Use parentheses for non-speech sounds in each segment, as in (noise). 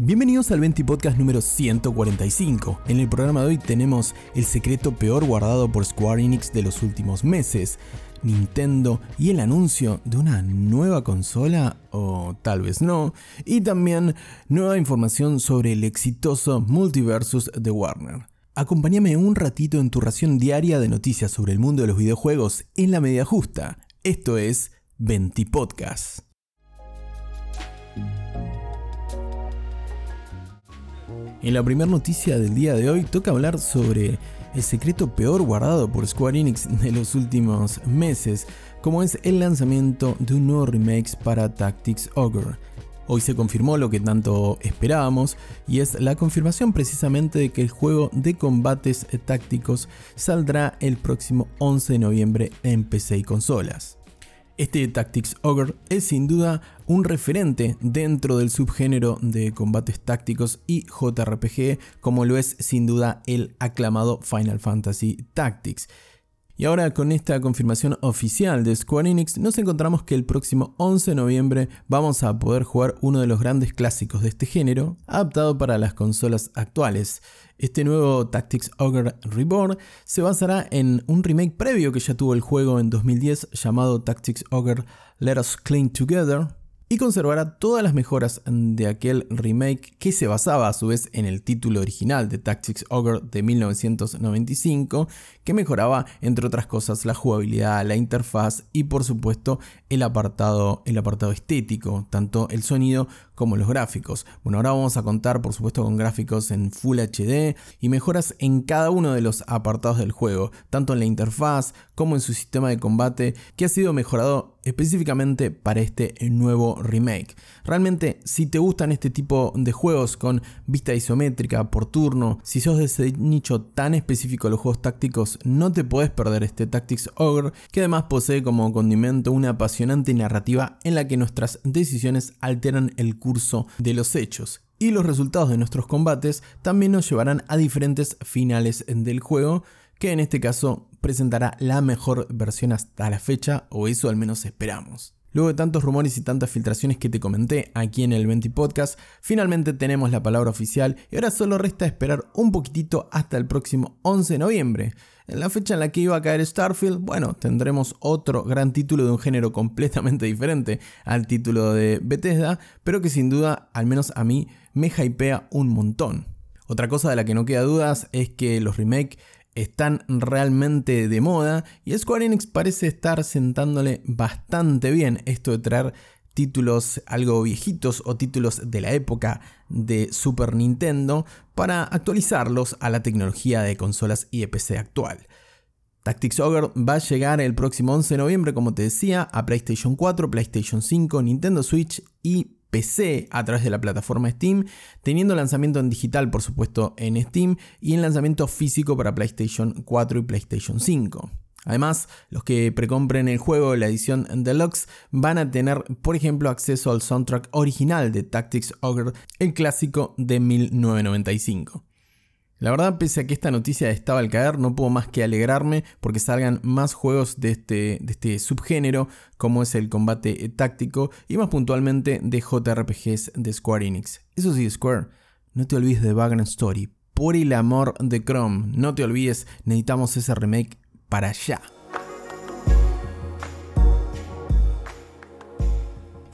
Bienvenidos al 20 Podcast número 145. En el programa de hoy tenemos el secreto peor guardado por Square Enix de los últimos meses, Nintendo y el anuncio de una nueva consola, o tal vez no, y también nueva información sobre el exitoso Multiversus de Warner. Acompáñame un ratito en tu ración diaria de noticias sobre el mundo de los videojuegos en la media justa. Esto es 20 Podcast. En la primera noticia del día de hoy toca hablar sobre el secreto peor guardado por Square Enix de los últimos meses, como es el lanzamiento de un nuevo remake para Tactics Ogre. Hoy se confirmó lo que tanto esperábamos y es la confirmación precisamente de que el juego de combates tácticos saldrá el próximo 11 de noviembre en PC y consolas. Este Tactics Ogre es sin duda un referente dentro del subgénero de combates tácticos y JRPG, como lo es sin duda el aclamado Final Fantasy Tactics. Y ahora con esta confirmación oficial de Square Enix nos encontramos que el próximo 11 de noviembre vamos a poder jugar uno de los grandes clásicos de este género, adaptado para las consolas actuales. Este nuevo Tactics Ogre Reborn se basará en un remake previo que ya tuvo el juego en 2010 llamado Tactics Ogre Let Us Cling Together, y conservará todas las mejoras de aquel remake que se basaba a su vez en el título original de Tactics Ogre de 1995, que mejoraba entre otras cosas la jugabilidad, la interfaz y por supuesto el apartado, el apartado estético, tanto el sonido como los gráficos. Bueno, ahora vamos a contar por supuesto con gráficos en Full HD y mejoras en cada uno de los apartados del juego, tanto en la interfaz como en su sistema de combate, que ha sido mejorado específicamente para este nuevo remake. Realmente, si te gustan este tipo de juegos con vista isométrica por turno, si sos de ese nicho tan específico de los juegos tácticos, no te puedes perder este Tactics Ogre, que además posee como condimento una apasionante narrativa en la que nuestras decisiones alteran el curso de los hechos y los resultados de nuestros combates también nos llevarán a diferentes finales del juego, que en este caso presentará la mejor versión hasta la fecha, o eso al menos esperamos. Luego de tantos rumores y tantas filtraciones que te comenté aquí en el 20 Podcast, finalmente tenemos la palabra oficial y ahora solo resta esperar un poquitito hasta el próximo 11 de noviembre. En la fecha en la que iba a caer Starfield, bueno, tendremos otro gran título de un género completamente diferente al título de Bethesda, pero que sin duda, al menos a mí, me hypea un montón. Otra cosa de la que no queda dudas es que los remakes están realmente de moda y Square Enix parece estar sentándole bastante bien esto de traer títulos algo viejitos o títulos de la época de Super Nintendo para actualizarlos a la tecnología de consolas y de PC actual. Tactics Ogre va a llegar el próximo 11 de noviembre, como te decía, a PlayStation 4, PlayStation 5, Nintendo Switch y PC a través de la plataforma Steam, teniendo lanzamiento en digital por supuesto en Steam y en lanzamiento físico para PlayStation 4 y PlayStation 5. Además, los que precompren el juego, la edición deluxe, van a tener, por ejemplo, acceso al soundtrack original de Tactics Ogre, el clásico de 1995. La verdad, pese a que esta noticia estaba al caer, no puedo más que alegrarme porque salgan más juegos de este, este subgénero, como es el combate táctico y más puntualmente de JRPGs de Square Enix. Eso sí, Square, no te olvides de Vagrant Story. Por el amor de Chrome, no te olvides, necesitamos ese remake para allá.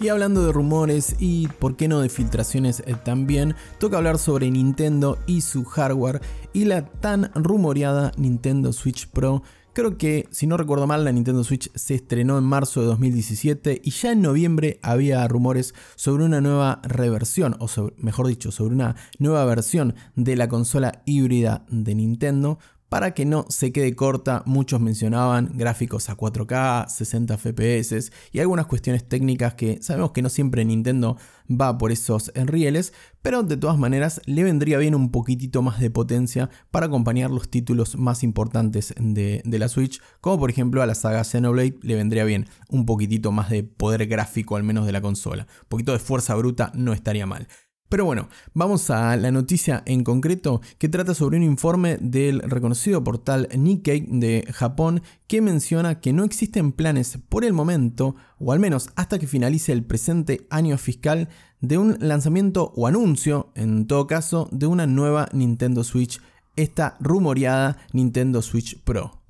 Y hablando de rumores y por qué no de filtraciones eh, también, toca hablar sobre Nintendo y su hardware y la tan rumoreada Nintendo Switch Pro. Creo que, si no recuerdo mal, la Nintendo Switch se estrenó en marzo de 2017 y ya en noviembre había rumores sobre una nueva reversión, o mejor dicho, sobre una nueva versión de la consola híbrida de Nintendo, para que no se quede corta, muchos mencionaban gráficos a 4K, 60 FPS y algunas cuestiones técnicas que sabemos que no siempre Nintendo va por esos rieles, pero de todas maneras le vendría bien un poquitito más de potencia para acompañar los títulos más importantes de, de la Switch, como por ejemplo a la saga Xenoblade le vendría bien un poquitito más de poder gráfico al menos de la consola, un poquito de fuerza bruta no estaría mal. Pero bueno, vamos a la noticia en concreto que trata sobre un informe del reconocido portal Nikkei de Japón que menciona que no existen planes por el momento, o al menos hasta que finalice el presente año fiscal, de un lanzamiento o anuncio, en todo caso, de una nueva Nintendo Switch, esta rumoreada Nintendo Switch Pro.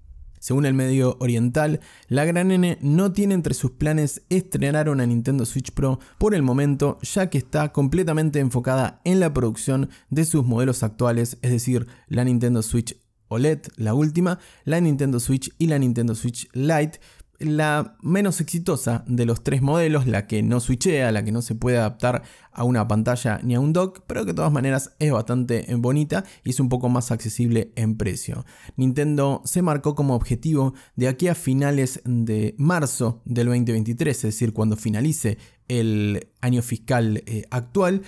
Según el medio oriental, la gran N no tiene entre sus planes estrenar una Nintendo Switch Pro por el momento, ya que está completamente enfocada en la producción de sus modelos actuales, es decir, la Nintendo Switch OLED, la última, la Nintendo Switch y la Nintendo Switch Lite, la menos exitosa de los tres modelos, la que no switchea, la que no se puede adaptar a una pantalla ni a un dock, pero que de todas maneras es bastante bonita y es un poco más accesible en precio. Nintendo se marcó como objetivo de aquí a finales de marzo del 2023, es decir, cuando finalice el año fiscal eh, actual,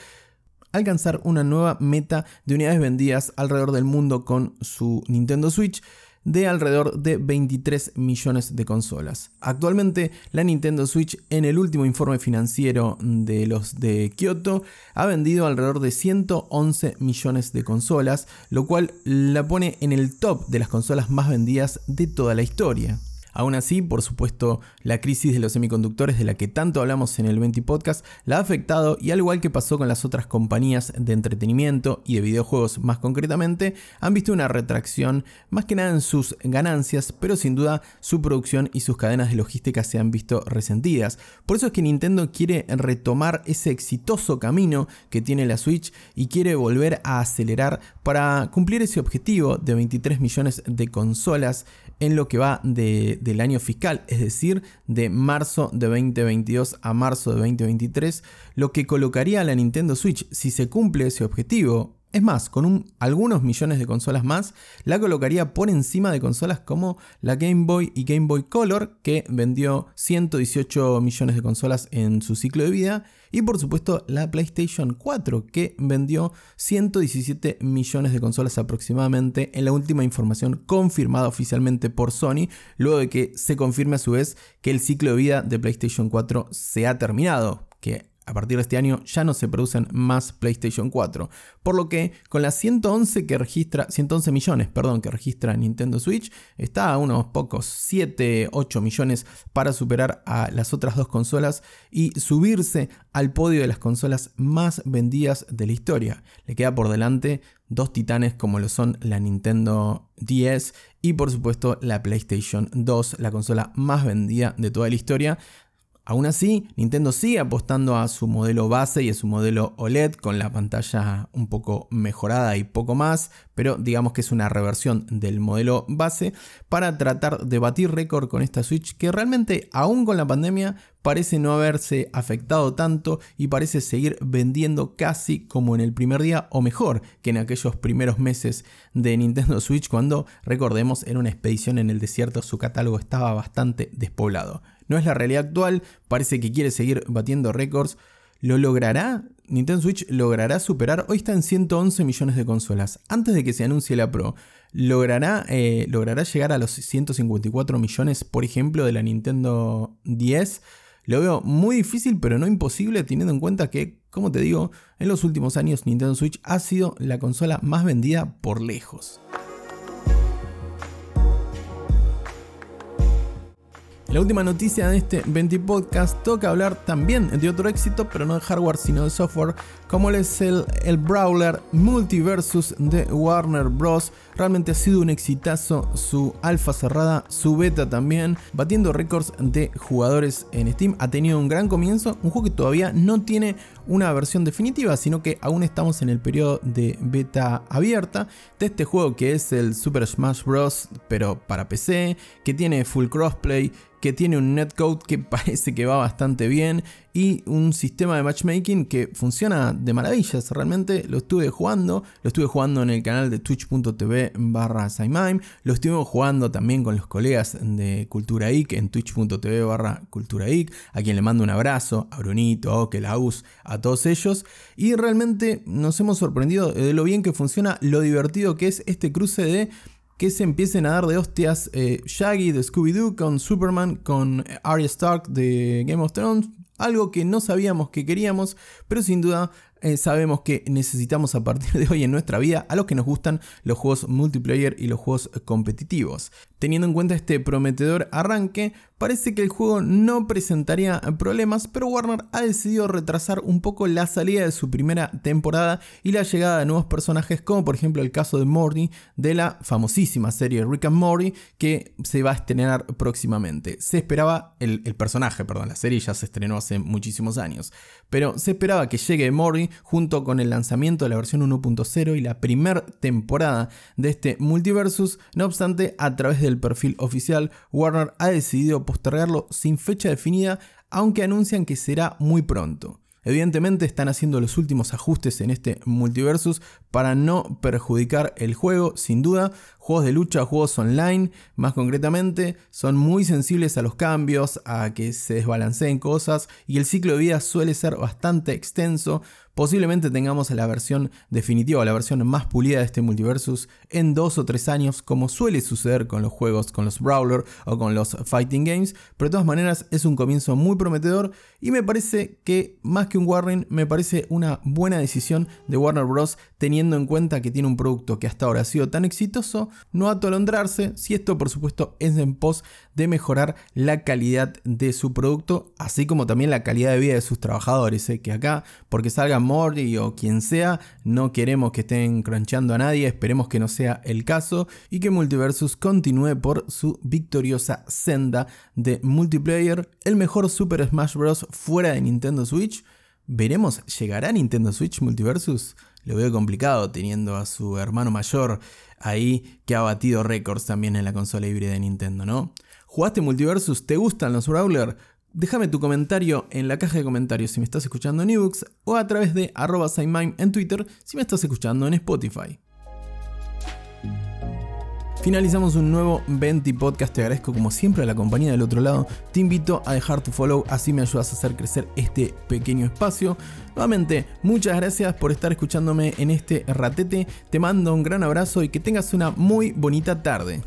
alcanzar una nueva meta de unidades vendidas alrededor del mundo con su Nintendo Switch de alrededor de 23 millones de consolas. Actualmente la Nintendo Switch en el último informe financiero de los de Kyoto ha vendido alrededor de 111 millones de consolas, lo cual la pone en el top de las consolas más vendidas de toda la historia. Aún así, por supuesto, la crisis de los semiconductores de la que tanto hablamos en el 20 podcast la ha afectado y al igual que pasó con las otras compañías de entretenimiento y de videojuegos más concretamente, han visto una retracción más que nada en sus ganancias, pero sin duda su producción y sus cadenas de logística se han visto resentidas. Por eso es que Nintendo quiere retomar ese exitoso camino que tiene la Switch y quiere volver a acelerar para cumplir ese objetivo de 23 millones de consolas en lo que va del año fiscal, es decir, de marzo de 2022 a marzo de 2023, lo que colocaría a la Nintendo Switch, si se cumple ese objetivo, es más, con algunos millones de consolas más, la colocaría por encima de consolas como la Game Boy y Game Boy Color, que vendió 118 millones de consolas en su ciclo de vida, y por supuesto la PlayStation 4, que vendió 117 millones de consolas aproximadamente en la última información confirmada oficialmente por Sony, luego de que se confirme a su vez que el ciclo de vida de PlayStation 4 se ha terminado, a partir de este año ya no se producen más PlayStation 4, por lo que con las 111 que registra 111 millones, perdón, que registra Nintendo Switch, está a unos pocos 7, 8 millones para superar a las otras dos consolas y subirse al podio de las consolas más vendidas de la historia. Le queda por delante dos titanes como lo son la Nintendo 10 y por supuesto la PlayStation 2, la consola más vendida de toda la historia, Aún así, Nintendo sigue apostando a su modelo base y a su modelo OLED con la pantalla un poco mejorada y poco más, pero digamos que es una reversión del modelo base para tratar de batir récord con esta Switch que realmente aún con la pandemia parece no haberse afectado tanto y parece seguir vendiendo casi como en el primer día o mejor que en aquellos primeros meses de Nintendo Switch cuando recordemos en una expedición en el desierto su catálogo estaba bastante despoblado. No es la realidad actual, parece que quiere seguir batiendo récords. ¿Lo logrará? Nintendo Switch logrará superar, hoy está en 111 millones de consolas, antes de que se anuncie la Pro. ¿Logrará, eh, ¿Logrará llegar a los 154 millones, por ejemplo, de la Nintendo 10? Lo veo muy difícil, pero no imposible, teniendo en cuenta que, como te digo, en los últimos años Nintendo Switch ha sido la consola más vendida por lejos. La última noticia de este 20 podcast toca hablar también de otro éxito, pero no de hardware sino de software, como es el, el Brawler Multiversus de Warner Bros. Realmente ha sido un exitazo su alfa cerrada, su beta también, batiendo récords de jugadores en Steam. Ha tenido un gran comienzo, un juego que todavía no tiene una versión definitiva, sino que aún estamos en el periodo de beta abierta de este juego que es el Super Smash Bros. pero para PC, que tiene full crossplay, que tiene un netcode que (laughs) parece que va bastante bien y un sistema de matchmaking que funciona de maravillas. Realmente lo estuve jugando, lo estuve jugando en el canal de twitch.tv barra lo estuve jugando también con los colegas de Cultura en twitch.tv barra Cultura IC, a quien le mando un abrazo, a Brunito, a Okelaus, a todos ellos. Y realmente nos hemos sorprendido de lo bien que funciona, lo divertido que es este cruce de que se empiecen a dar de hostias eh, Shaggy de Scooby-Doo con Superman, con Arya Stark de Game of Thrones. Algo que no sabíamos que queríamos, pero sin duda eh, sabemos que necesitamos a partir de hoy en nuestra vida a los que nos gustan los juegos multiplayer y los juegos competitivos. Teniendo en cuenta este prometedor arranque, parece que el juego no presentaría problemas, pero Warner ha decidido retrasar un poco la salida de su primera temporada y la llegada de nuevos personajes, como por ejemplo el caso de Morty de la famosísima serie Rick and Morty, que se va a estrenar próximamente. Se esperaba, el, el personaje, perdón, la serie ya se estrenó hace muchísimos años, pero se esperaba que llegue Morty junto con el lanzamiento de la versión 1.0 y la primera temporada de este multiversus, no obstante, a través de del perfil oficial, Warner ha decidido postergarlo sin fecha definida, aunque anuncian que será muy pronto. Evidentemente están haciendo los últimos ajustes en este multiversus para no perjudicar el juego, sin duda. Juegos de lucha, juegos online, más concretamente, son muy sensibles a los cambios, a que se desbalanceen cosas y el ciclo de vida suele ser bastante extenso, Posiblemente tengamos la versión definitiva, la versión más pulida de este multiversus en dos o tres años, como suele suceder con los juegos, con los Brawler o con los Fighting Games, pero de todas maneras es un comienzo muy prometedor y me parece que más que un Warren, me parece una buena decisión de Warner Bros. teniendo en cuenta que tiene un producto que hasta ahora ha sido tan exitoso, no atolondrarse, si esto por supuesto es en pos de mejorar la calidad de su producto, así como también la calidad de vida de sus trabajadores, ¿eh? que acá, porque salgan Morty o quien sea, no queremos que estén crunchando a nadie, esperemos que no sea el caso y que Multiversus continúe por su victoriosa senda de multiplayer, el mejor Super Smash Bros. fuera de Nintendo Switch. ¿Veremos? ¿Llegará Nintendo Switch Multiversus? Lo veo complicado teniendo a su hermano mayor ahí que ha batido récords también en la consola híbrida de Nintendo, ¿no? ¿Jugaste Multiversus? ¿Te gustan los Brawler? Déjame tu comentario en la caja de comentarios si me estás escuchando en ebooks o a través de arroba en Twitter si me estás escuchando en Spotify. Finalizamos un nuevo 20 podcast. Te agradezco como siempre a la compañía del otro lado. Te invito a dejar tu follow, así me ayudas a hacer crecer este pequeño espacio. Nuevamente, muchas gracias por estar escuchándome en este ratete. Te mando un gran abrazo y que tengas una muy bonita tarde.